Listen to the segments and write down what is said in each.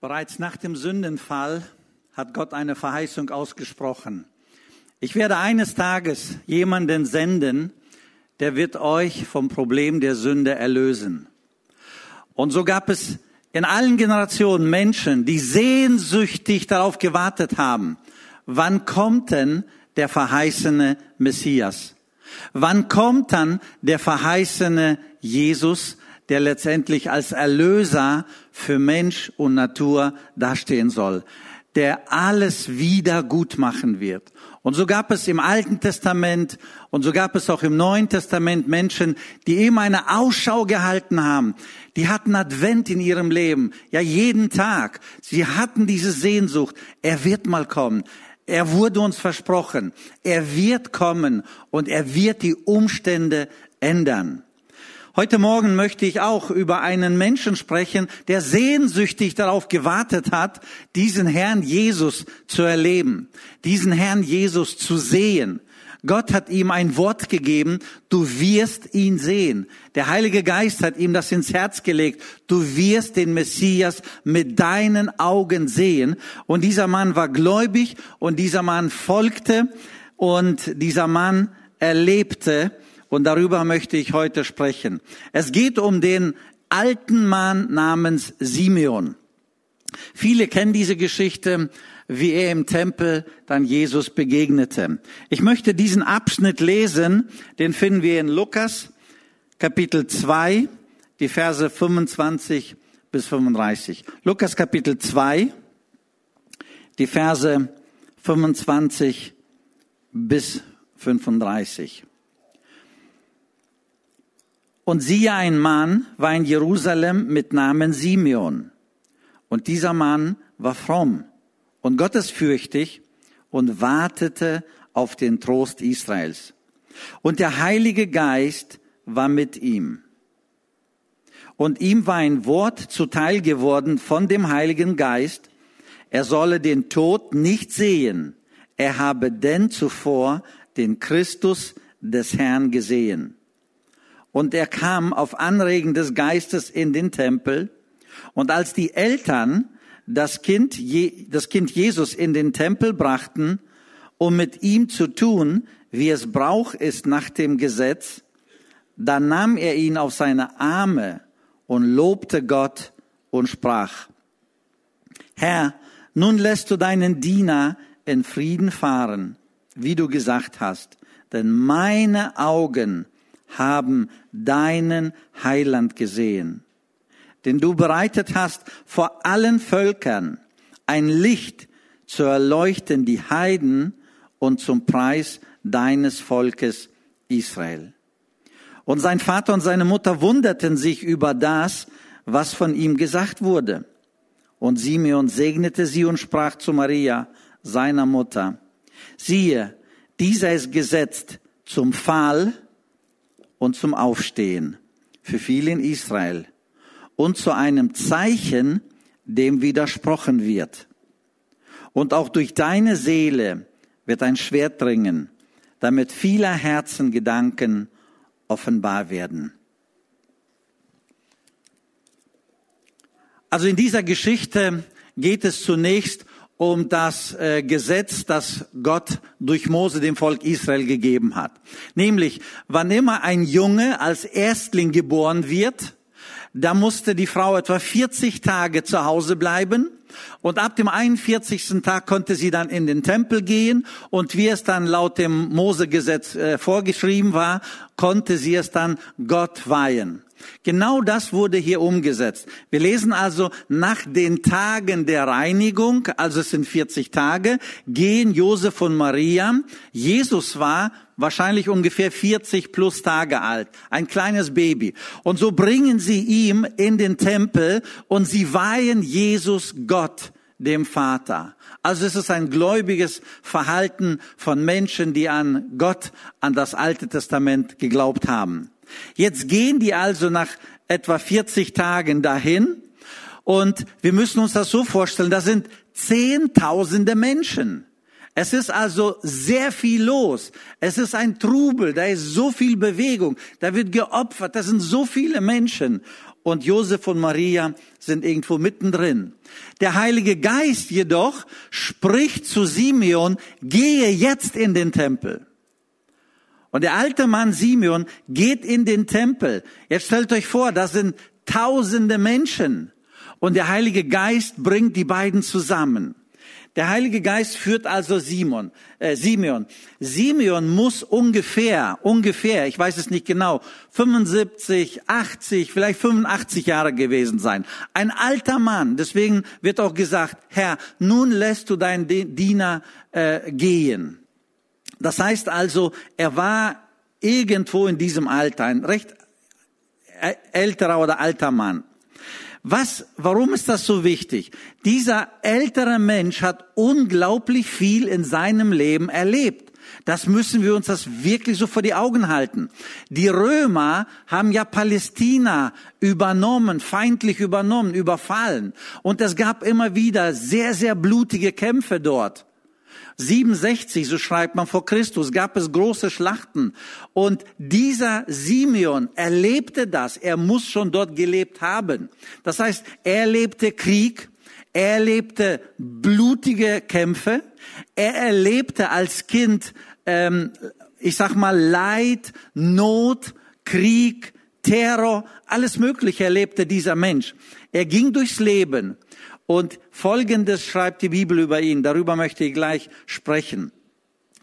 Bereits nach dem Sündenfall hat Gott eine Verheißung ausgesprochen. Ich werde eines Tages jemanden senden, der wird euch vom Problem der Sünde erlösen. Und so gab es in allen Generationen Menschen, die sehnsüchtig darauf gewartet haben, wann kommt denn der verheißene Messias? Wann kommt dann der verheißene Jesus, der letztendlich als Erlöser für Mensch und Natur dastehen soll, der alles wieder gut machen wird. Und so gab es im Alten Testament und so gab es auch im Neuen Testament Menschen, die eben eine Ausschau gehalten haben. Die hatten Advent in ihrem Leben, ja jeden Tag. Sie hatten diese Sehnsucht. Er wird mal kommen. Er wurde uns versprochen. Er wird kommen und er wird die Umstände ändern. Heute Morgen möchte ich auch über einen Menschen sprechen, der sehnsüchtig darauf gewartet hat, diesen Herrn Jesus zu erleben, diesen Herrn Jesus zu sehen. Gott hat ihm ein Wort gegeben, du wirst ihn sehen. Der Heilige Geist hat ihm das ins Herz gelegt, du wirst den Messias mit deinen Augen sehen. Und dieser Mann war gläubig und dieser Mann folgte und dieser Mann erlebte und darüber möchte ich heute sprechen. Es geht um den alten Mann namens Simeon. Viele kennen diese Geschichte, wie er im Tempel dann Jesus begegnete. Ich möchte diesen Abschnitt lesen, den finden wir in Lukas Kapitel 2, die Verse 25 bis 35. Lukas Kapitel 2, die Verse 25 bis 35. Und siehe, ein Mann war in Jerusalem mit Namen Simeon. Und dieser Mann war fromm und gottesfürchtig und wartete auf den Trost Israels. Und der Heilige Geist war mit ihm. Und ihm war ein Wort zuteil geworden von dem Heiligen Geist, er solle den Tod nicht sehen, er habe denn zuvor den Christus des Herrn gesehen. Und er kam auf Anregen des Geistes in den Tempel. Und als die Eltern das Kind, das Kind Jesus in den Tempel brachten, um mit ihm zu tun, wie es Brauch ist nach dem Gesetz, dann nahm er ihn auf seine Arme und lobte Gott und sprach, Herr, nun lässt du deinen Diener in Frieden fahren, wie du gesagt hast, denn meine Augen haben deinen Heiland gesehen, den du bereitet hast vor allen Völkern, ein Licht zu erleuchten die Heiden und zum Preis deines Volkes Israel. Und sein Vater und seine Mutter wunderten sich über das, was von ihm gesagt wurde. Und Simeon segnete sie und sprach zu Maria, seiner Mutter, siehe, dieser ist gesetzt zum Fall und zum Aufstehen für viele in Israel und zu einem Zeichen, dem widersprochen wird. Und auch durch deine Seele wird ein Schwert dringen, damit vieler Herzen Gedanken offenbar werden. Also in dieser Geschichte geht es zunächst um das äh, Gesetz, das Gott durch Mose dem Volk Israel gegeben hat. Nämlich, wann immer ein Junge als Erstling geboren wird, da musste die Frau etwa 40 Tage zu Hause bleiben und ab dem 41. Tag konnte sie dann in den Tempel gehen und wie es dann laut dem Mosegesetz äh, vorgeschrieben war, konnte sie es dann Gott weihen. Genau das wurde hier umgesetzt. Wir lesen also, nach den Tagen der Reinigung, also es sind 40 Tage, gehen Josef und Maria. Jesus war wahrscheinlich ungefähr 40 plus Tage alt, ein kleines Baby. Und so bringen sie ihm in den Tempel und sie weihen Jesus Gott, dem Vater. Also es ist ein gläubiges Verhalten von Menschen, die an Gott, an das Alte Testament geglaubt haben. Jetzt gehen die also nach etwa 40 Tagen dahin und wir müssen uns das so vorstellen, da sind Zehntausende Menschen. Es ist also sehr viel los. Es ist ein Trubel, da ist so viel Bewegung, da wird geopfert, da sind so viele Menschen. und Josef und Maria sind irgendwo mittendrin. Der Heilige Geist jedoch spricht zu Simeon, gehe jetzt in den Tempel. Und der alte Mann Simeon geht in den Tempel. Jetzt stellt euch vor, da sind tausende Menschen. Und der Heilige Geist bringt die beiden zusammen. Der Heilige Geist führt also Simon, äh, Simeon. Simeon muss ungefähr, ungefähr, ich weiß es nicht genau, 75, 80, vielleicht 85 Jahre gewesen sein. Ein alter Mann. Deswegen wird auch gesagt, Herr, nun lässt du deinen Diener äh, gehen. Das heißt also, er war irgendwo in diesem Alter, ein recht älterer oder alter Mann. Was, warum ist das so wichtig? Dieser ältere Mensch hat unglaublich viel in seinem Leben erlebt. Das müssen wir uns das wirklich so vor die Augen halten. Die Römer haben ja Palästina übernommen, feindlich übernommen, überfallen. Und es gab immer wieder sehr, sehr blutige Kämpfe dort. 67, so schreibt man vor Christus, gab es große Schlachten. Und dieser Simeon erlebte das. Er muss schon dort gelebt haben. Das heißt, er erlebte Krieg, er erlebte blutige Kämpfe, er erlebte als Kind, ähm, ich sag mal, Leid, Not, Krieg, Terror, alles Mögliche erlebte dieser Mensch. Er ging durchs Leben und Folgendes schreibt die Bibel über ihn, darüber möchte ich gleich sprechen.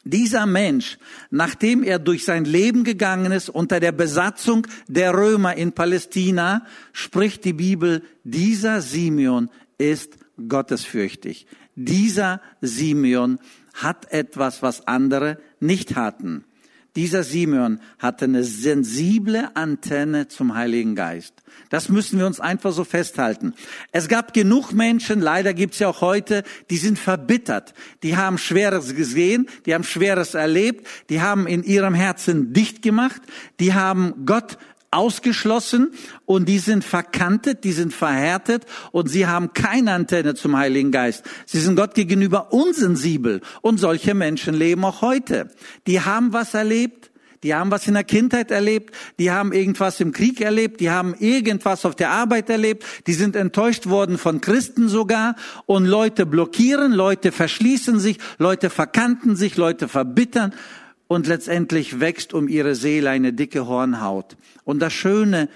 Dieser Mensch, nachdem er durch sein Leben gegangen ist unter der Besatzung der Römer in Palästina, spricht die Bibel, dieser Simeon ist gottesfürchtig. Dieser Simeon hat etwas, was andere nicht hatten. Dieser Simeon hatte eine sensible Antenne zum Heiligen Geist. Das müssen wir uns einfach so festhalten. Es gab genug Menschen, leider gibt's ja auch heute, die sind verbittert. Die haben Schweres gesehen, die haben Schweres erlebt, die haben in ihrem Herzen dicht gemacht, die haben Gott ausgeschlossen und die sind verkantet, die sind verhärtet und sie haben keine Antenne zum Heiligen Geist. Sie sind Gott gegenüber unsensibel und solche Menschen leben auch heute. Die haben was erlebt, die haben was in der Kindheit erlebt, die haben irgendwas im Krieg erlebt, die haben irgendwas auf der Arbeit erlebt, die sind enttäuscht worden von Christen sogar und Leute blockieren, Leute verschließen sich, Leute verkanten sich, Leute verbittern und letztendlich wächst um ihre Seele eine dicke Hornhaut. Und das Schöne,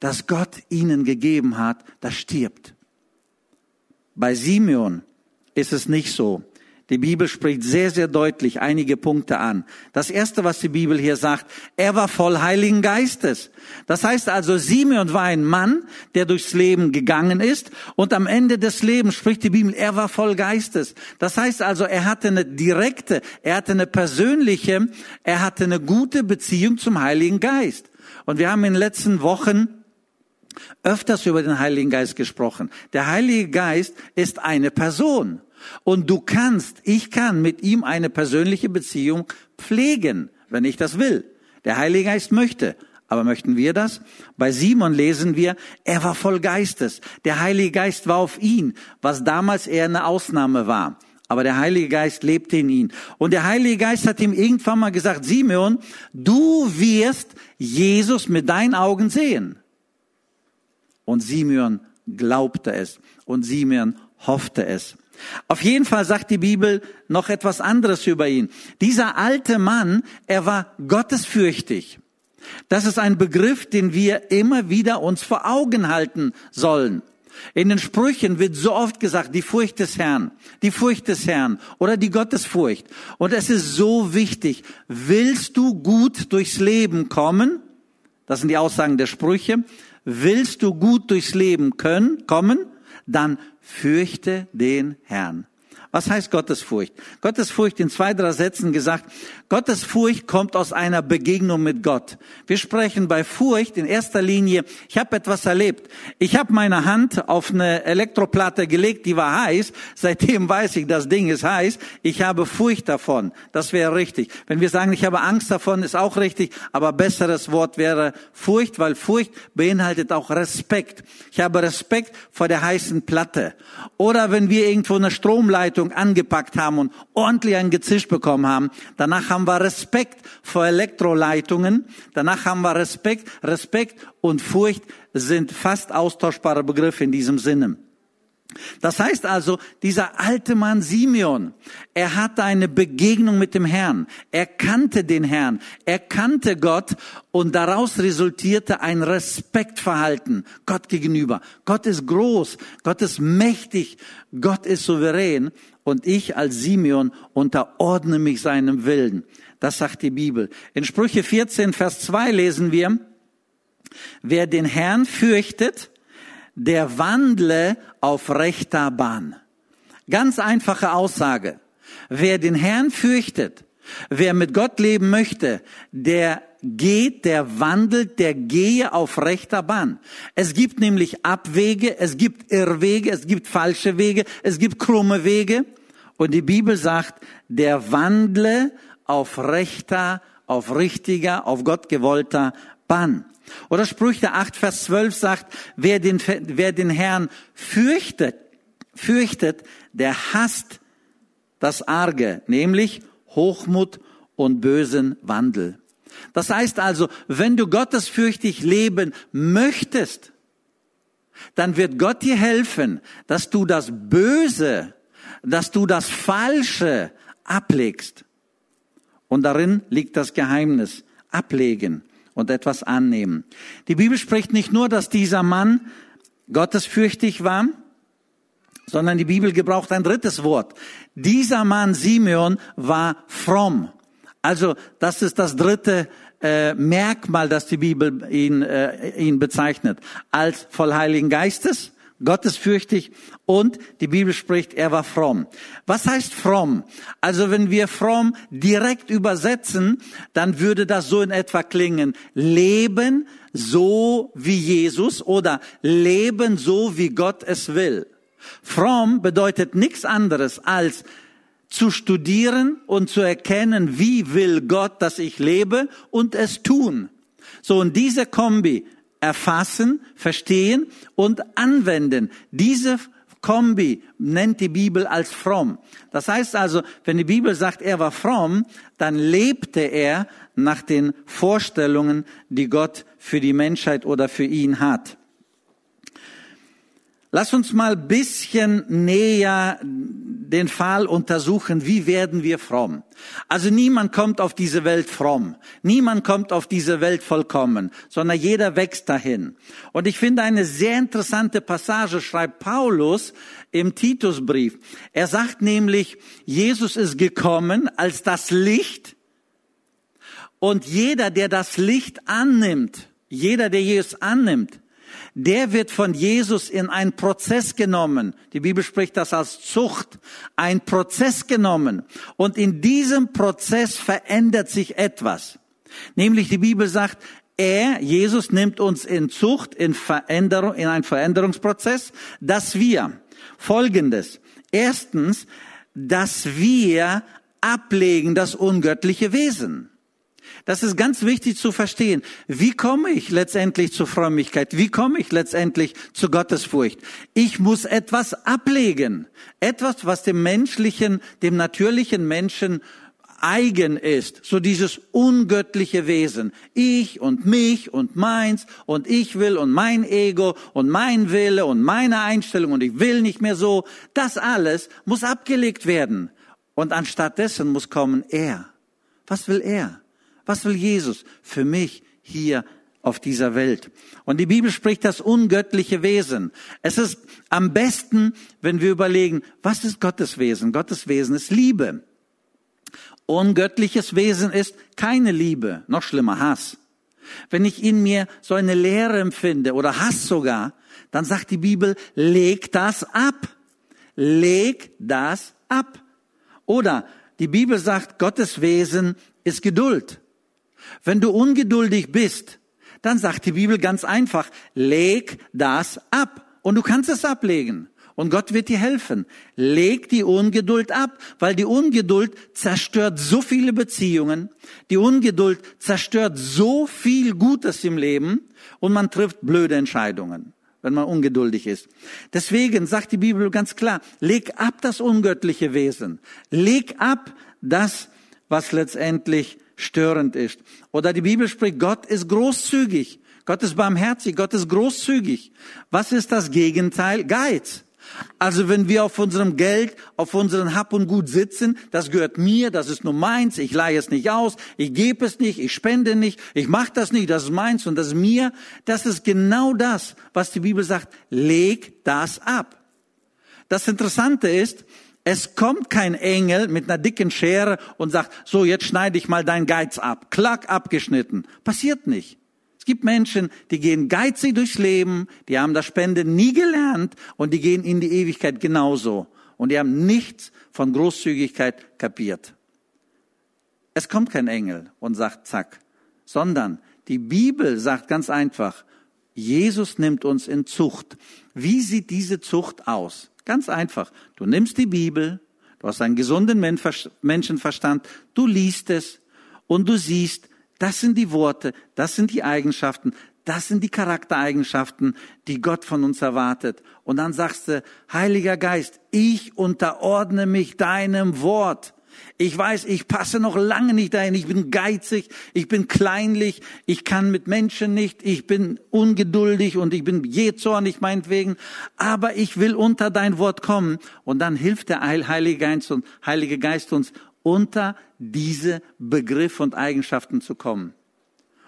das Gott ihnen gegeben hat, das stirbt. Bei Simeon ist es nicht so. Die Bibel spricht sehr, sehr deutlich einige Punkte an. Das erste, was die Bibel hier sagt, er war voll Heiligen Geistes. Das heißt also, Simeon war ein Mann, der durchs Leben gegangen ist und am Ende des Lebens spricht die Bibel, er war voll Geistes. Das heißt also, er hatte eine direkte, er hatte eine persönliche, er hatte eine gute Beziehung zum Heiligen Geist. Und wir haben in den letzten Wochen öfters über den Heiligen Geist gesprochen. Der Heilige Geist ist eine Person. Und du kannst, ich kann mit ihm eine persönliche Beziehung pflegen, wenn ich das will. Der Heilige Geist möchte. Aber möchten wir das? Bei Simon lesen wir, er war voll Geistes. Der Heilige Geist war auf ihn, was damals eher eine Ausnahme war. Aber der Heilige Geist lebte in ihn. Und der Heilige Geist hat ihm irgendwann mal gesagt, Simeon, du wirst Jesus mit deinen Augen sehen. Und Simeon glaubte es. Und Simeon hoffte es. Auf jeden Fall sagt die Bibel noch etwas anderes über ihn. Dieser alte Mann, er war gottesfürchtig. Das ist ein Begriff, den wir immer wieder uns vor Augen halten sollen. In den Sprüchen wird so oft gesagt, die Furcht des Herrn, die Furcht des Herrn oder die Gottesfurcht. Und es ist so wichtig. Willst du gut durchs Leben kommen? Das sind die Aussagen der Sprüche. Willst du gut durchs Leben können, kommen? Dann fürchte den Herrn. Was heißt Gottesfurcht? Gottesfurcht in zwei, drei Sätzen gesagt. Gottesfurcht kommt aus einer Begegnung mit Gott. Wir sprechen bei Furcht in erster Linie, ich habe etwas erlebt. Ich habe meine Hand auf eine Elektroplatte gelegt, die war heiß. Seitdem weiß ich, das Ding ist heiß. Ich habe Furcht davon. Das wäre richtig. Wenn wir sagen, ich habe Angst davon, ist auch richtig. Aber besseres Wort wäre Furcht, weil Furcht beinhaltet auch Respekt. Ich habe Respekt vor der heißen Platte. Oder wenn wir irgendwo eine Stromleitung Elektroleitung angepackt haben und ordentlich einen Gezisch bekommen haben. Danach haben wir Respekt vor Elektroleitungen. Danach haben wir Respekt. Respekt und Furcht sind fast austauschbare Begriffe in diesem Sinne. Das heißt also, dieser alte Mann Simeon, er hatte eine Begegnung mit dem Herrn. Er kannte den Herrn. Er kannte Gott und daraus resultierte ein Respektverhalten Gott gegenüber. Gott ist groß. Gott ist mächtig. Gott ist souverän. Und ich als Simeon unterordne mich seinem Willen. Das sagt die Bibel. In Sprüche 14, Vers 2 lesen wir, wer den Herrn fürchtet, der wandle auf rechter Bahn. Ganz einfache Aussage. Wer den Herrn fürchtet, wer mit Gott leben möchte, der geht, der wandelt, der gehe auf rechter Bahn. Es gibt nämlich Abwege, es gibt Irrwege, es gibt falsche Wege, es gibt krumme Wege. Und die Bibel sagt, der wandle auf rechter, auf richtiger, auf Gott gewollter Bahn. Oder Sprüche 8, Vers 12 sagt, wer den, wer den Herrn fürchtet, fürchtet, der hasst das Arge, nämlich Hochmut und bösen Wandel. Das heißt also, wenn du gottesfürchtig leben möchtest, dann wird Gott dir helfen, dass du das Böse, dass du das Falsche ablegst. Und darin liegt das Geheimnis. Ablegen und etwas annehmen. Die Bibel spricht nicht nur, dass dieser Mann gottesfürchtig war, sondern die Bibel gebraucht ein drittes Wort. Dieser Mann Simeon war fromm. Also das ist das dritte äh, Merkmal, das die Bibel ihn, äh, ihn bezeichnet. Als voll Heiligen Geistes, gottesfürchtig und die Bibel spricht, er war fromm. Was heißt fromm? Also wenn wir fromm direkt übersetzen, dann würde das so in etwa klingen, leben so wie Jesus oder leben so wie Gott es will. Fromm bedeutet nichts anderes als zu studieren und zu erkennen, wie will Gott, dass ich lebe und es tun. So, und diese Kombi erfassen, verstehen und anwenden. Diese Kombi nennt die Bibel als fromm. Das heißt also, wenn die Bibel sagt, er war fromm, dann lebte er nach den Vorstellungen, die Gott für die Menschheit oder für ihn hat. Lass uns mal bisschen näher den Fall untersuchen, wie werden wir fromm. Also niemand kommt auf diese Welt fromm. Niemand kommt auf diese Welt vollkommen, sondern jeder wächst dahin. Und ich finde eine sehr interessante Passage schreibt Paulus im Titusbrief. Er sagt nämlich, Jesus ist gekommen als das Licht und jeder, der das Licht annimmt, jeder, der Jesus annimmt, der wird von Jesus in einen Prozess genommen. Die Bibel spricht das als Zucht. Ein Prozess genommen. Und in diesem Prozess verändert sich etwas. Nämlich die Bibel sagt, er, Jesus, nimmt uns in Zucht, in Veränderung, in einen Veränderungsprozess, dass wir Folgendes. Erstens, dass wir ablegen das ungöttliche Wesen. Das ist ganz wichtig zu verstehen. Wie komme ich letztendlich zur Frömmigkeit? Wie komme ich letztendlich zu Gottesfurcht? Ich muss etwas ablegen. Etwas, was dem menschlichen, dem natürlichen Menschen eigen ist. So dieses ungöttliche Wesen. Ich und mich und meins und ich will und mein Ego und mein Wille und meine Einstellung und ich will nicht mehr so. Das alles muss abgelegt werden. Und anstattdessen muss kommen er. Was will er? Was will Jesus für mich hier auf dieser Welt? Und die Bibel spricht das ungöttliche Wesen. Es ist am besten, wenn wir überlegen, was ist Gottes Wesen? Gottes Wesen ist Liebe. Ungöttliches Wesen ist keine Liebe, noch schlimmer Hass. Wenn ich in mir so eine Leere empfinde oder Hass sogar, dann sagt die Bibel, leg das ab. Leg das ab. Oder die Bibel sagt, Gottes Wesen ist Geduld. Wenn du ungeduldig bist, dann sagt die Bibel ganz einfach, leg das ab. Und du kannst es ablegen. Und Gott wird dir helfen. Leg die Ungeduld ab, weil die Ungeduld zerstört so viele Beziehungen. Die Ungeduld zerstört so viel Gutes im Leben und man trifft blöde Entscheidungen. wenn man ungeduldig ist. Deswegen sagt die Bibel ganz klar, leg ab das ungöttliche Wesen. Leg ab das, was letztendlich störend ist. Oder die Bibel spricht, Gott ist großzügig. Gott ist barmherzig. Gott ist großzügig. Was ist das Gegenteil? Geiz. Also wenn wir auf unserem Geld, auf unseren Hab und Gut sitzen, das gehört mir, das ist nur meins, ich leihe es nicht aus, ich gebe es nicht, ich spende nicht, ich mache das nicht, das ist meins und das ist mir, das ist genau das, was die Bibel sagt, leg das ab. Das Interessante ist, es kommt kein Engel mit einer dicken Schere und sagt, so jetzt schneide ich mal dein Geiz ab, klack abgeschnitten. Passiert nicht. Es gibt Menschen, die gehen geizig durchs Leben, die haben das Spenden nie gelernt und die gehen in die Ewigkeit genauso. Und die haben nichts von Großzügigkeit kapiert. Es kommt kein Engel und sagt zack, sondern die Bibel sagt ganz einfach, Jesus nimmt uns in Zucht. Wie sieht diese Zucht aus? Ganz einfach. Du nimmst die Bibel, du hast einen gesunden Menschenverstand, du liest es und du siehst, das sind die Worte, das sind die Eigenschaften, das sind die Charaktereigenschaften, die Gott von uns erwartet. Und dann sagst du, Heiliger Geist, ich unterordne mich deinem Wort. Ich weiß, ich passe noch lange nicht dahin. Ich bin geizig, ich bin kleinlich, ich kann mit Menschen nicht, ich bin ungeduldig und ich bin jähzornig meinetwegen. Aber ich will unter dein Wort kommen. Und dann hilft der Heilige Geist, Heilige Geist uns unter diese Begriffe und Eigenschaften zu kommen.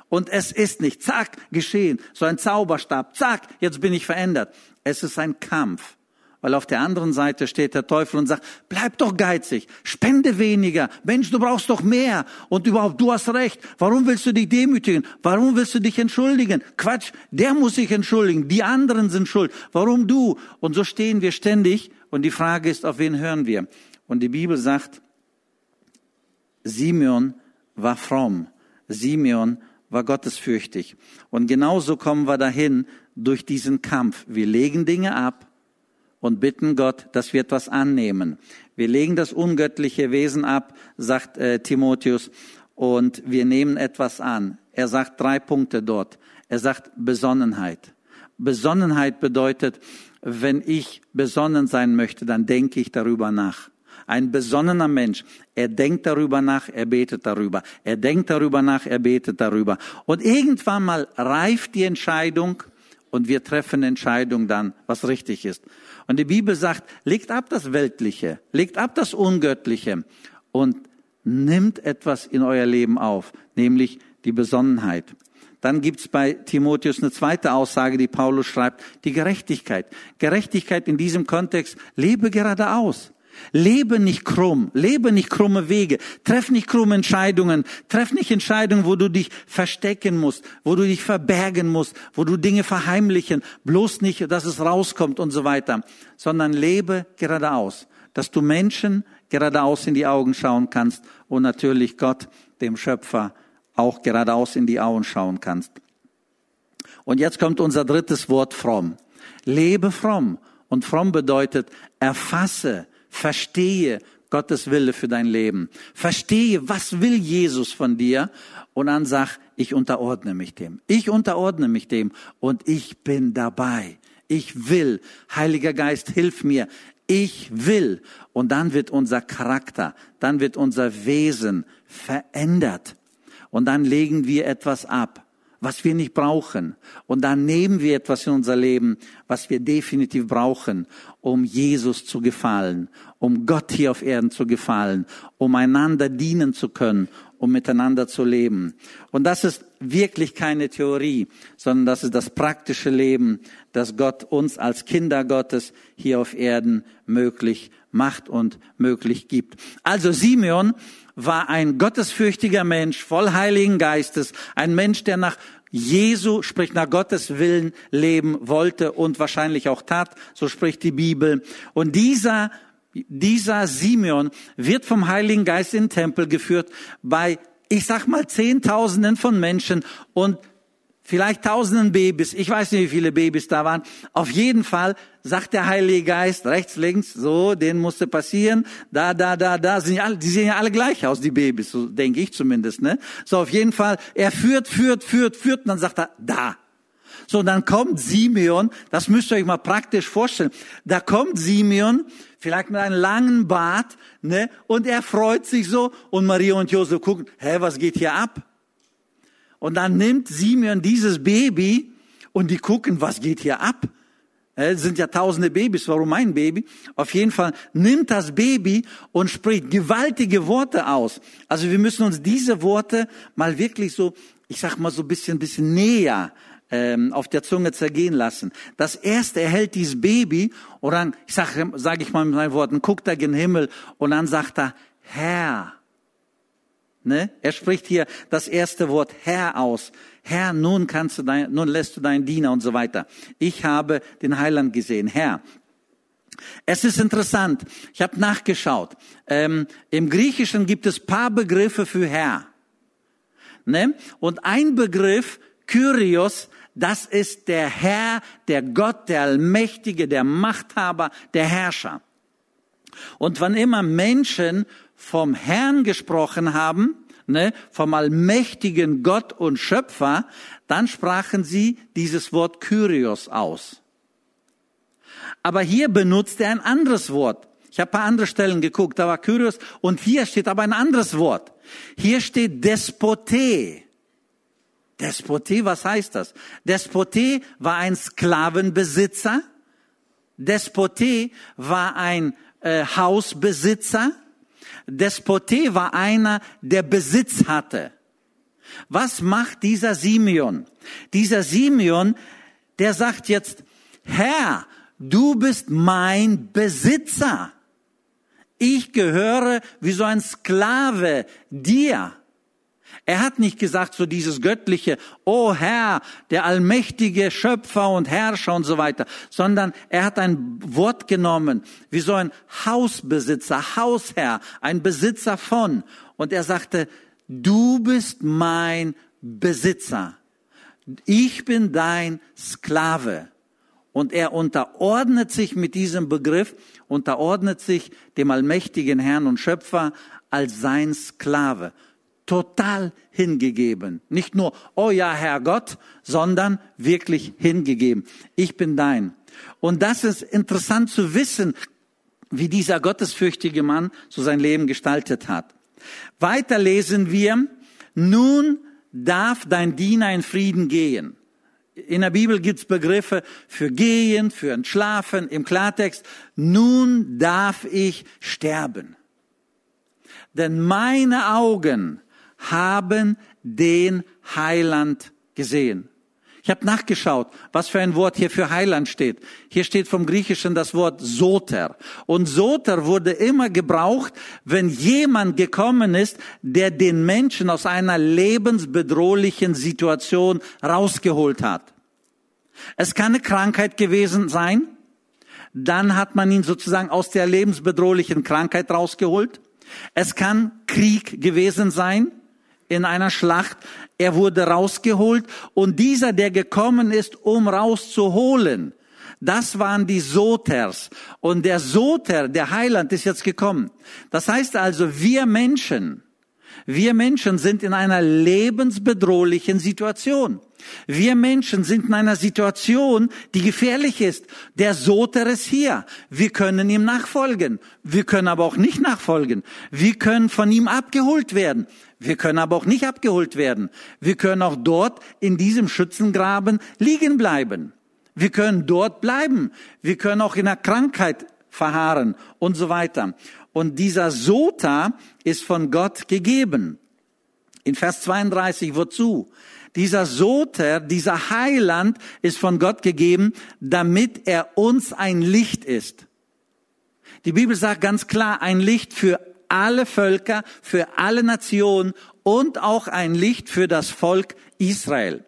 Und es ist nicht, zack, geschehen, so ein Zauberstab, zack, jetzt bin ich verändert. Es ist ein Kampf. Weil auf der anderen Seite steht der Teufel und sagt, bleib doch geizig, spende weniger, Mensch, du brauchst doch mehr. Und überhaupt, du hast recht, warum willst du dich demütigen? Warum willst du dich entschuldigen? Quatsch, der muss sich entschuldigen, die anderen sind schuld. Warum du? Und so stehen wir ständig und die Frage ist, auf wen hören wir? Und die Bibel sagt, Simeon war fromm. Simeon war gottesfürchtig. Und genauso kommen wir dahin durch diesen Kampf. Wir legen Dinge ab und bitten Gott, dass wir etwas annehmen. Wir legen das ungöttliche Wesen ab, sagt äh, Timotheus, und wir nehmen etwas an. Er sagt drei Punkte dort. Er sagt Besonnenheit. Besonnenheit bedeutet, wenn ich besonnen sein möchte, dann denke ich darüber nach. Ein besonnener Mensch, er denkt darüber nach, er betet darüber. Er denkt darüber nach, er betet darüber. Und irgendwann mal reift die Entscheidung und wir treffen Entscheidung dann, was richtig ist. Und die Bibel sagt, legt ab das Weltliche, legt ab das Ungöttliche und nimmt etwas in euer Leben auf, nämlich die Besonnenheit. Dann gibt's bei Timotheus eine zweite Aussage, die Paulus schreibt, die Gerechtigkeit. Gerechtigkeit in diesem Kontext, lebe geradeaus. Lebe nicht krumm, lebe nicht krumme Wege, treff nicht krumme Entscheidungen, treff nicht Entscheidungen, wo du dich verstecken musst, wo du dich verbergen musst, wo du Dinge verheimlichen, bloß nicht, dass es rauskommt und so weiter, sondern lebe geradeaus, dass du Menschen geradeaus in die Augen schauen kannst und natürlich Gott, dem Schöpfer, auch geradeaus in die Augen schauen kannst. Und jetzt kommt unser drittes Wort fromm. Lebe fromm. Und fromm bedeutet, erfasse, Verstehe Gottes Wille für dein Leben. Verstehe, was will Jesus von dir? Und dann sag, ich unterordne mich dem. Ich unterordne mich dem und ich bin dabei. Ich will. Heiliger Geist, hilf mir. Ich will. Und dann wird unser Charakter, dann wird unser Wesen verändert. Und dann legen wir etwas ab was wir nicht brauchen. Und dann nehmen wir etwas in unser Leben, was wir definitiv brauchen, um Jesus zu gefallen, um Gott hier auf Erden zu gefallen, um einander dienen zu können, um miteinander zu leben. Und das ist wirklich keine Theorie, sondern das ist das praktische Leben, das Gott uns als Kinder Gottes hier auf Erden möglich macht und möglich gibt. Also Simeon war ein gottesfürchtiger Mensch, voll Heiligen Geistes, ein Mensch, der nach Jesu, sprich nach Gottes Willen leben wollte und wahrscheinlich auch tat, so spricht die Bibel. Und dieser, dieser Simeon wird vom Heiligen Geist in den Tempel geführt bei, ich sag mal, Zehntausenden von Menschen und vielleicht tausenden Babys, ich weiß nicht, wie viele Babys da waren. Auf jeden Fall sagt der Heilige Geist, rechts, links, so, den musste passieren, da, da, da, da, sind ja alle, die sehen ja alle gleich aus, die Babys, so denke ich zumindest, ne? So, auf jeden Fall, er führt, führt, führt, führt, und dann sagt er, da. So, dann kommt Simeon, das müsst ihr euch mal praktisch vorstellen. Da kommt Simeon, vielleicht mit einem langen Bart, ne, und er freut sich so, und Maria und Josef gucken, hä, was geht hier ab? Und dann nimmt Simeon dieses Baby, und die gucken, was geht hier ab? Es sind ja tausende Babys, warum mein Baby? Auf jeden Fall nimmt das Baby und spricht gewaltige Worte aus. Also wir müssen uns diese Worte mal wirklich so, ich sag mal so ein bisschen, bisschen näher ähm, auf der Zunge zergehen lassen. Das erste, er hält dieses Baby und dann, ich sage sag ich mal mit meinen Worten, guckt er gen Himmel und dann sagt er, Herr. Ne? Er spricht hier das erste Wort Herr aus. Herr, nun kannst du dein, nun lässt du deinen Diener und so weiter. Ich habe den Heiland gesehen, Herr. Es ist interessant. Ich habe nachgeschaut. Ähm, Im Griechischen gibt es paar Begriffe für Herr. Ne? Und ein Begriff, Kyrios, das ist der Herr, der Gott, der Allmächtige, der Machthaber, der Herrscher. Und wann immer Menschen vom Herrn gesprochen haben, ne, vom allmächtigen Gott und Schöpfer, dann sprachen sie dieses Wort Kyrios aus. Aber hier benutzt er ein anderes Wort. Ich habe paar andere Stellen geguckt, da war Kyrios und hier steht aber ein anderes Wort. Hier steht Despote. Despote, was heißt das? Despote war ein Sklavenbesitzer. Despote war ein äh, Hausbesitzer. Despote war einer, der Besitz hatte. Was macht dieser Simeon? Dieser Simeon, der sagt jetzt, Herr, du bist mein Besitzer. Ich gehöre wie so ein Sklave dir. Er hat nicht gesagt so dieses göttliche, oh Herr, der allmächtige Schöpfer und Herrscher und so weiter, sondern er hat ein Wort genommen, wie so ein Hausbesitzer, Hausherr, ein Besitzer von. Und er sagte, du bist mein Besitzer. Ich bin dein Sklave. Und er unterordnet sich mit diesem Begriff, unterordnet sich dem allmächtigen Herrn und Schöpfer als sein Sklave total hingegeben. Nicht nur, oh ja, Herr Gott, sondern wirklich hingegeben. Ich bin dein. Und das ist interessant zu wissen, wie dieser gottesfürchtige Mann so sein Leben gestaltet hat. Weiter lesen wir, nun darf dein Diener in Frieden gehen. In der Bibel gibt's Begriffe für gehen, für entschlafen, im Klartext, nun darf ich sterben. Denn meine Augen haben den Heiland gesehen. Ich habe nachgeschaut, was für ein Wort hier für Heiland steht. Hier steht vom Griechischen das Wort Soter. Und Soter wurde immer gebraucht, wenn jemand gekommen ist, der den Menschen aus einer lebensbedrohlichen Situation rausgeholt hat. Es kann eine Krankheit gewesen sein. Dann hat man ihn sozusagen aus der lebensbedrohlichen Krankheit rausgeholt. Es kann Krieg gewesen sein in einer Schlacht. Er wurde rausgeholt und dieser, der gekommen ist, um rauszuholen, das waren die Soters. Und der Soter, der Heiland, ist jetzt gekommen. Das heißt also, wir Menschen, wir Menschen sind in einer lebensbedrohlichen Situation. Wir Menschen sind in einer Situation, die gefährlich ist. Der Soter ist hier. Wir können ihm nachfolgen. Wir können aber auch nicht nachfolgen. Wir können von ihm abgeholt werden. Wir können aber auch nicht abgeholt werden. Wir können auch dort in diesem Schützengraben liegen bleiben. Wir können dort bleiben. Wir können auch in der Krankheit verharren und so weiter. Und dieser Sota ist von Gott gegeben. In Vers 32, wozu? Dieser Soter, dieser Heiland ist von Gott gegeben, damit er uns ein Licht ist. Die Bibel sagt ganz klar, ein Licht für alle Völker, für alle Nationen und auch ein Licht für das Volk Israel.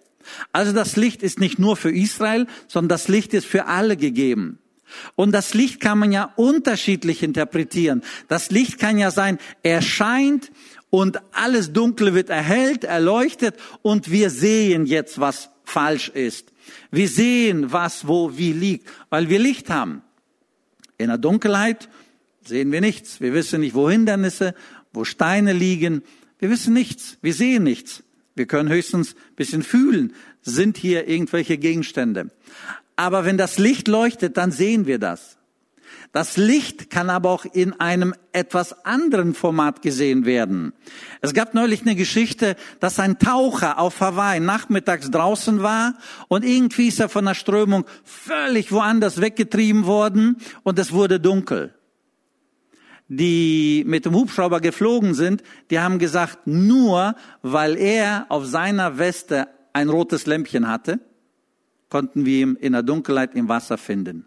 Also das Licht ist nicht nur für Israel, sondern das Licht ist für alle gegeben. Und das Licht kann man ja unterschiedlich interpretieren. Das Licht kann ja sein, er scheint und alles Dunkle wird erhellt, erleuchtet und wir sehen jetzt, was falsch ist. Wir sehen, was wo wie liegt, weil wir Licht haben. In der Dunkelheit sehen wir nichts. Wir wissen nicht, wo Hindernisse, wo Steine liegen. Wir wissen nichts. Wir sehen nichts. Wir können höchstens ein bisschen fühlen, sind hier irgendwelche Gegenstände. Aber wenn das Licht leuchtet, dann sehen wir das. Das Licht kann aber auch in einem etwas anderen Format gesehen werden. Es gab neulich eine Geschichte, dass ein Taucher auf Hawaii nachmittags draußen war und irgendwie ist er von der Strömung völlig woanders weggetrieben worden und es wurde dunkel. Die mit dem Hubschrauber geflogen sind, die haben gesagt, nur weil er auf seiner Weste ein rotes Lämpchen hatte, konnten wir ihn in der Dunkelheit im Wasser finden.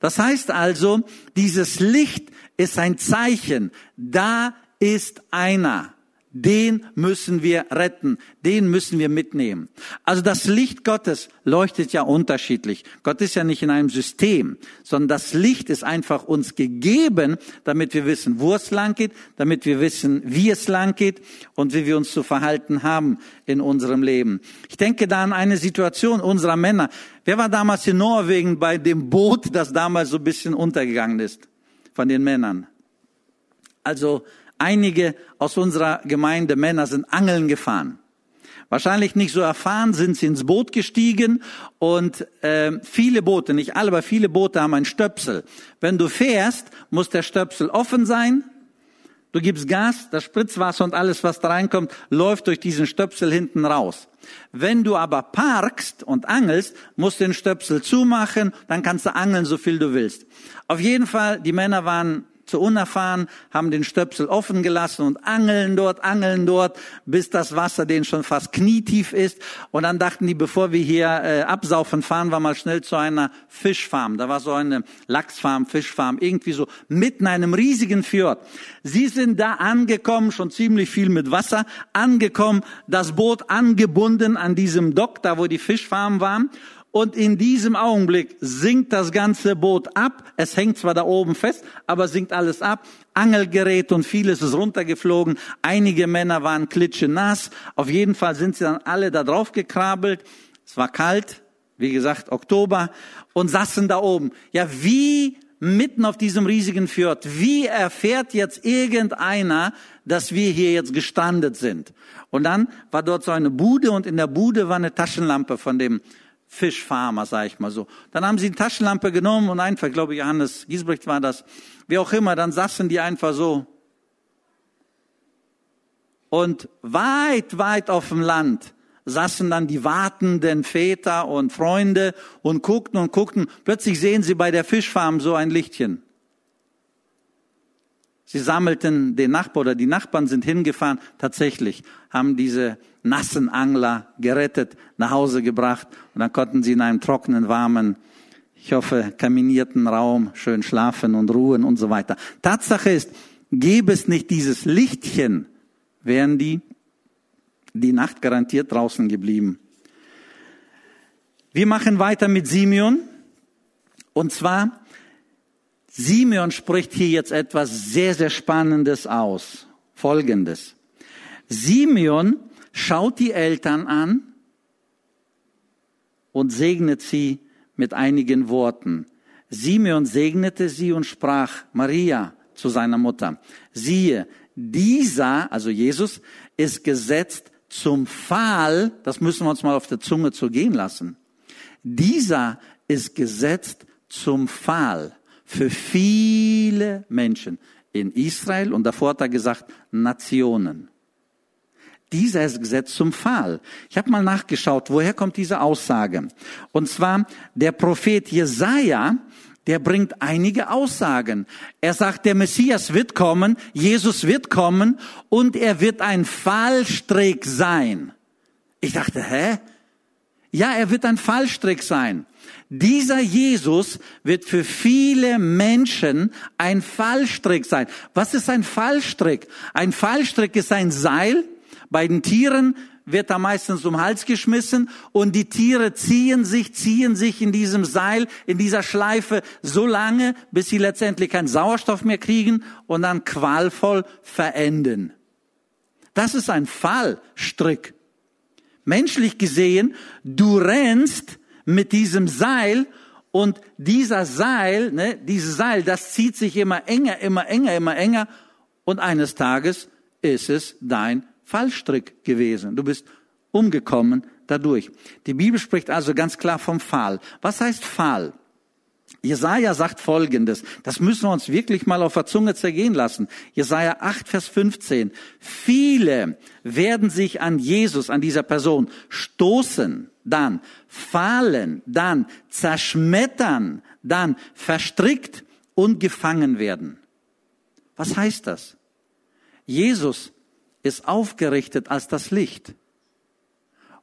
Das heißt also, dieses Licht ist ein Zeichen, da ist einer. Den müssen wir retten, den müssen wir mitnehmen. Also das Licht Gottes leuchtet ja unterschiedlich. Gott ist ja nicht in einem System, sondern das Licht ist einfach uns gegeben, damit wir wissen, wo es lang geht, damit wir wissen, wie es lang geht und wie wir uns zu verhalten haben in unserem Leben. Ich denke da an eine Situation unserer Männer. Wer war damals in Norwegen bei dem Boot, das damals so ein bisschen untergegangen ist von den Männern? Also Einige aus unserer Gemeinde Männer sind angeln gefahren. Wahrscheinlich nicht so erfahren, sind sie ins Boot gestiegen und äh, viele Boote, nicht alle, aber viele Boote haben ein Stöpsel. Wenn du fährst, muss der Stöpsel offen sein. Du gibst Gas, das Spritzwasser und alles, was da reinkommt, läuft durch diesen Stöpsel hinten raus. Wenn du aber parkst und angelst, musst du den Stöpsel zumachen, dann kannst du angeln, so viel du willst. Auf jeden Fall, die Männer waren zu unerfahren, haben den Stöpsel offen gelassen und angeln dort, angeln dort, bis das Wasser denen schon fast knietief ist. Und dann dachten die, bevor wir hier äh, absaufen, fahren wir mal schnell zu einer Fischfarm. Da war so eine Lachsfarm, Fischfarm, irgendwie so mitten in einem riesigen Fjord. Sie sind da angekommen, schon ziemlich viel mit Wasser, angekommen, das Boot angebunden an diesem Dock, da wo die Fischfarm waren. Und in diesem Augenblick sinkt das ganze Boot ab. Es hängt zwar da oben fest, aber sinkt alles ab. Angelgerät und vieles ist runtergeflogen. Einige Männer waren klitschenass. Auf jeden Fall sind sie dann alle da drauf gekrabbelt. Es war kalt, wie gesagt, Oktober, und saßen da oben. Ja, wie mitten auf diesem riesigen Fjord. Wie erfährt jetzt irgendeiner, dass wir hier jetzt gestrandet sind? Und dann war dort so eine Bude und in der Bude war eine Taschenlampe von dem Fischfarmer, sag ich mal so. Dann haben sie eine Taschenlampe genommen und einfach, glaube ich, Johannes Giesbrecht war das, wie auch immer, dann saßen die einfach so. Und weit, weit auf dem Land saßen dann die wartenden Väter und Freunde und guckten und guckten. Plötzlich sehen sie bei der Fischfarm so ein Lichtchen. Sie sammelten den Nachbar oder die Nachbarn sind hingefahren. Tatsächlich haben diese nassen Angler gerettet, nach Hause gebracht und dann konnten sie in einem trockenen, warmen, ich hoffe, kaminierten Raum schön schlafen und ruhen und so weiter. Tatsache ist, gäbe es nicht dieses Lichtchen, wären die die Nacht garantiert draußen geblieben. Wir machen weiter mit Simeon. Und zwar, Simeon spricht hier jetzt etwas sehr, sehr Spannendes aus. Folgendes. Simeon schaut die Eltern an und segnet sie mit einigen Worten. Simeon segnete sie und sprach Maria zu seiner Mutter. Siehe, dieser, also Jesus, ist gesetzt zum Pfahl, das müssen wir uns mal auf der Zunge zu gehen lassen. Dieser ist gesetzt zum Pfahl für viele Menschen in Israel und davor hat er gesagt Nationen. Dieser ist gesetzt zum Pfahl. Ich habe mal nachgeschaut, woher kommt diese Aussage? Und zwar der Prophet Jesaja, der bringt einige Aussagen. Er sagt, der Messias wird kommen, Jesus wird kommen und er wird ein Fallstrick sein. Ich dachte, hä? Ja, er wird ein Fallstrick sein. Dieser Jesus wird für viele Menschen ein Fallstrick sein. Was ist ein Fallstrick? Ein Fallstrick ist ein Seil, bei den Tieren wird da meistens um den Hals geschmissen und die Tiere ziehen sich, ziehen sich in diesem Seil, in dieser Schleife so lange, bis sie letztendlich keinen Sauerstoff mehr kriegen und dann qualvoll verenden. Das ist ein Fallstrick. Menschlich gesehen, du rennst mit diesem Seil und dieser Seil, ne, dieses Seil, das zieht sich immer enger, immer enger, immer enger und eines Tages ist es dein Fallstrick gewesen. Du bist umgekommen dadurch. Die Bibel spricht also ganz klar vom Fall. Was heißt Fall? Jesaja sagt Folgendes. Das müssen wir uns wirklich mal auf der Zunge zergehen lassen. Jesaja 8, Vers 15. Viele werden sich an Jesus, an dieser Person stoßen, dann fallen, dann zerschmettern, dann verstrickt und gefangen werden. Was heißt das? Jesus ist aufgerichtet als das Licht.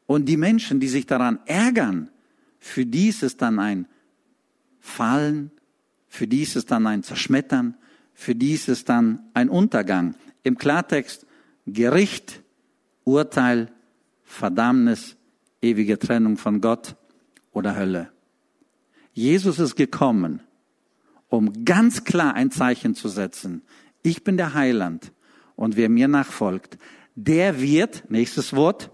Und die Menschen, die sich daran ärgern, für die ist dann ein Fallen, für die ist dann ein Zerschmettern, für die ist dann ein Untergang. Im Klartext Gericht, Urteil, Verdammnis, ewige Trennung von Gott oder Hölle. Jesus ist gekommen, um ganz klar ein Zeichen zu setzen. Ich bin der Heiland und wer mir nachfolgt, der wird, nächstes Wort,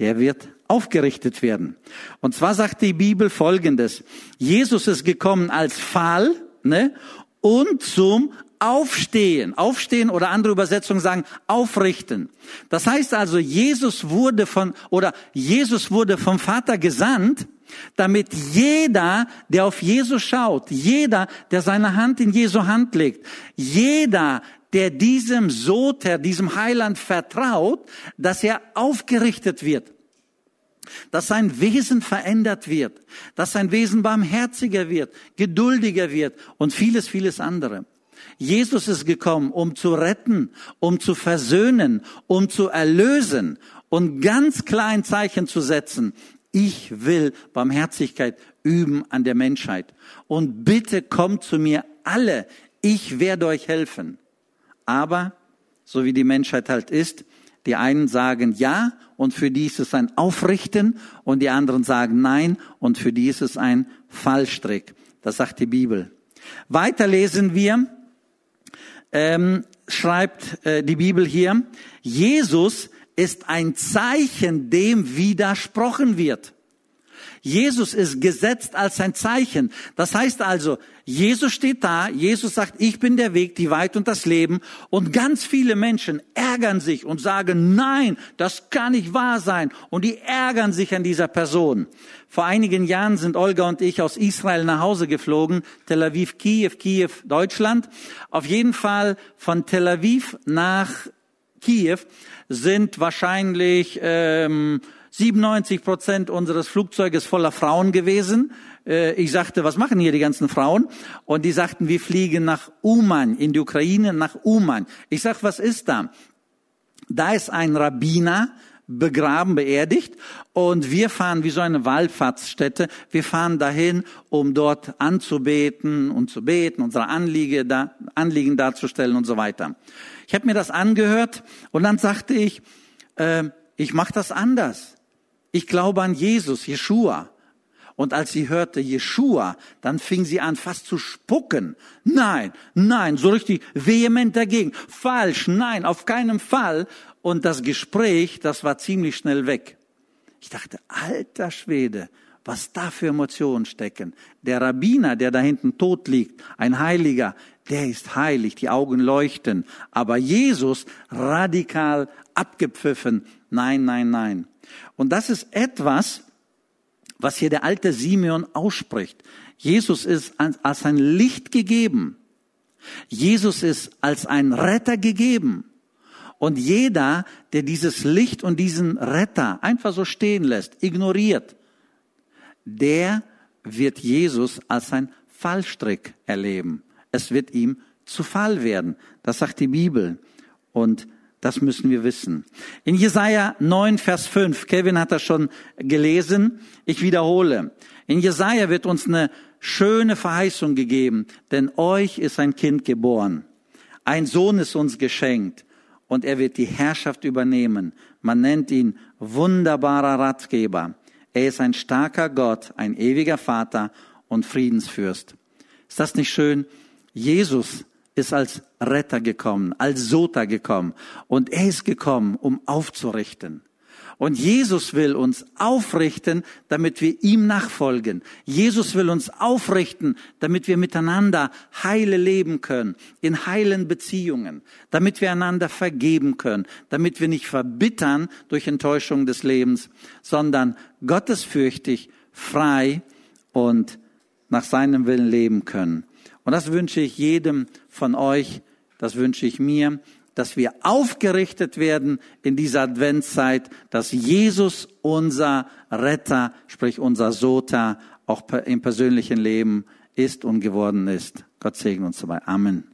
der wird aufgerichtet werden. Und zwar sagt die Bibel Folgendes. Jesus ist gekommen als Fall ne, und zum Aufstehen. Aufstehen oder andere Übersetzungen sagen aufrichten. Das heißt also, Jesus wurde von, oder Jesus wurde vom Vater gesandt, damit jeder, der auf Jesus schaut, jeder, der seine Hand in Jesu Hand legt, jeder, der diesem Soter, diesem Heiland vertraut, dass er aufgerichtet wird dass sein Wesen verändert wird, dass sein Wesen barmherziger wird, geduldiger wird und vieles, vieles andere. Jesus ist gekommen, um zu retten, um zu versöhnen, um zu erlösen und ganz klein Zeichen zu setzen. Ich will Barmherzigkeit üben an der Menschheit. Und bitte kommt zu mir alle. Ich werde euch helfen. Aber, so wie die Menschheit halt ist, die einen sagen ja und für die ist es ein Aufrichten und die anderen sagen nein und für die ist es ein Fallstrick. Das sagt die Bibel. Weiter lesen wir, ähm, schreibt äh, die Bibel hier, Jesus ist ein Zeichen, dem widersprochen wird. Jesus ist gesetzt als ein Zeichen. Das heißt also, Jesus steht da, Jesus sagt, ich bin der Weg, die Wahrheit und das Leben. Und ganz viele Menschen ärgern sich und sagen, nein, das kann nicht wahr sein. Und die ärgern sich an dieser Person. Vor einigen Jahren sind Olga und ich aus Israel nach Hause geflogen, Tel Aviv, Kiew, Kiew, Deutschland. Auf jeden Fall von Tel Aviv nach Kiew sind wahrscheinlich ähm, 97 Prozent unseres Flugzeuges voller Frauen gewesen. Äh, ich sagte, was machen hier die ganzen Frauen? Und die sagten, wir fliegen nach Uman, in die Ukraine, nach Uman. Ich sag, was ist da? Da ist ein Rabbiner, begraben, beerdigt. Und wir fahren wie so eine Wallfahrtsstätte. Wir fahren dahin, um dort anzubeten und zu beten, unsere Anliege da, Anliegen darzustellen und so weiter. Ich habe mir das angehört und dann sagte ich, äh, ich mache das anders. Ich glaube an Jesus, Jeshua. Und als sie hörte Jeshua, dann fing sie an fast zu spucken. Nein, nein, so richtig vehement dagegen. Falsch, nein, auf keinen Fall. Und das Gespräch, das war ziemlich schnell weg. Ich dachte, alter Schwede, was da für Emotionen stecken. Der Rabbiner, der da hinten tot liegt, ein Heiliger, der ist heilig, die Augen leuchten. Aber Jesus radikal abgepfiffen. Nein, nein, nein. Und das ist etwas, was hier der alte Simeon ausspricht. Jesus ist als ein Licht gegeben. Jesus ist als ein Retter gegeben. Und jeder, der dieses Licht und diesen Retter einfach so stehen lässt, ignoriert, der wird Jesus als ein Fallstrick erleben. Es wird ihm zu Fall werden. Das sagt die Bibel. Und das müssen wir wissen. In Jesaja 9, Vers 5, Kevin hat das schon gelesen, ich wiederhole. In Jesaja wird uns eine schöne Verheißung gegeben, denn euch ist ein Kind geboren. Ein Sohn ist uns geschenkt und er wird die Herrschaft übernehmen. Man nennt ihn wunderbarer Ratgeber. Er ist ein starker Gott, ein ewiger Vater und Friedensfürst. Ist das nicht schön? Jesus ist als Retter gekommen, als Sota gekommen. Und er ist gekommen, um aufzurichten. Und Jesus will uns aufrichten, damit wir ihm nachfolgen. Jesus will uns aufrichten, damit wir miteinander heile leben können, in heilen Beziehungen, damit wir einander vergeben können, damit wir nicht verbittern durch Enttäuschung des Lebens, sondern gottesfürchtig, frei und nach seinem Willen leben können. Und das wünsche ich jedem von euch, das wünsche ich mir, dass wir aufgerichtet werden in dieser Adventszeit, dass Jesus unser Retter, sprich unser Sota, auch im persönlichen Leben ist und geworden ist. Gott segne uns dabei. Amen.